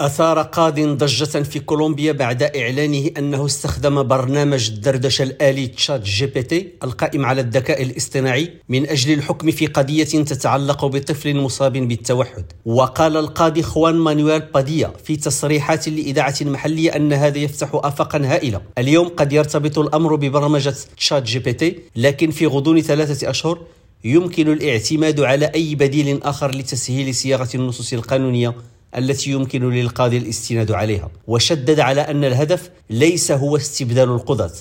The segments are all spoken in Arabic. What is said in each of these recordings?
أثار قاض ضجة في كولومبيا بعد إعلانه أنه استخدم برنامج الدردشة الآلي تشات جي بي تي القائم على الذكاء الاصطناعي من أجل الحكم في قضية تتعلق بطفل مصاب بالتوحد. وقال القاضي خوان مانويل باديا في تصريحات لإذاعة محلية أن هذا يفتح آفاقا هائلة. اليوم قد يرتبط الأمر ببرمجة تشات جي بي تي لكن في غضون ثلاثة أشهر يمكن الاعتماد على أي بديل آخر لتسهيل صياغة النصوص القانونية التي يمكن للقاضي الاستناد عليها وشدد على أن الهدف ليس هو استبدال القضاة.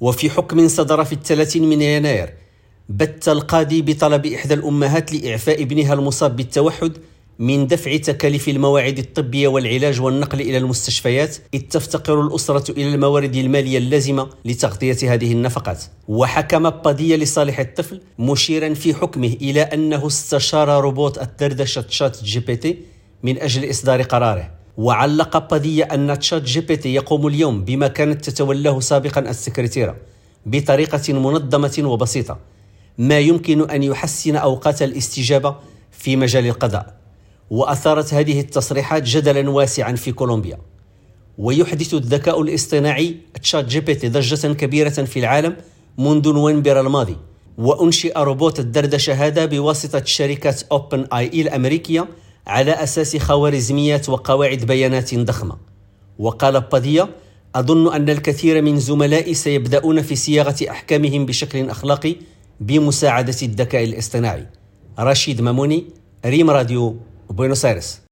وفي حكم صدر في الثلاثين من يناير بت القاضي بطلب إحدى الأمهات لإعفاء ابنها المصاب بالتوحد من دفع تكاليف المواعيد الطبية والعلاج والنقل إلى المستشفيات إذ تفتقر الأسرة إلى الموارد المالية اللازمة لتغطية هذه النفقات. وحكم باديا لصالح الطفل مشيرا في حكمه إلى أنه استشار روبوت الدردشة تشات جي بي تي من أجل إصدار قراره. وعلق قضية أن تشات جي بي تي يقوم اليوم بما كانت تتولاه سابقا السكرتيرة بطريقة منظمة وبسيطة ما يمكن أن يحسن أوقات الاستجابة في مجال القضاء. وأثارت هذه التصريحات جدلا واسعا في كولومبيا. ويحدث الذكاء الاصطناعي تشات جي بي تي ضجة كبيرة في العالم منذ نوفمبر الماضي. وأنشئ روبوت الدردشة هذا بواسطة شركة أوبن إيه آي الأمريكية على أساس خوارزميات وقواعد بيانات ضخمة. وقال باديا أظن أن الكثير من زملائي سيبدأون في صياغة أحكامهم بشكل أخلاقي بمساعدة الذكاء الاصطناعي. رشيد ماموني ريم راديو بوينوس آيرس.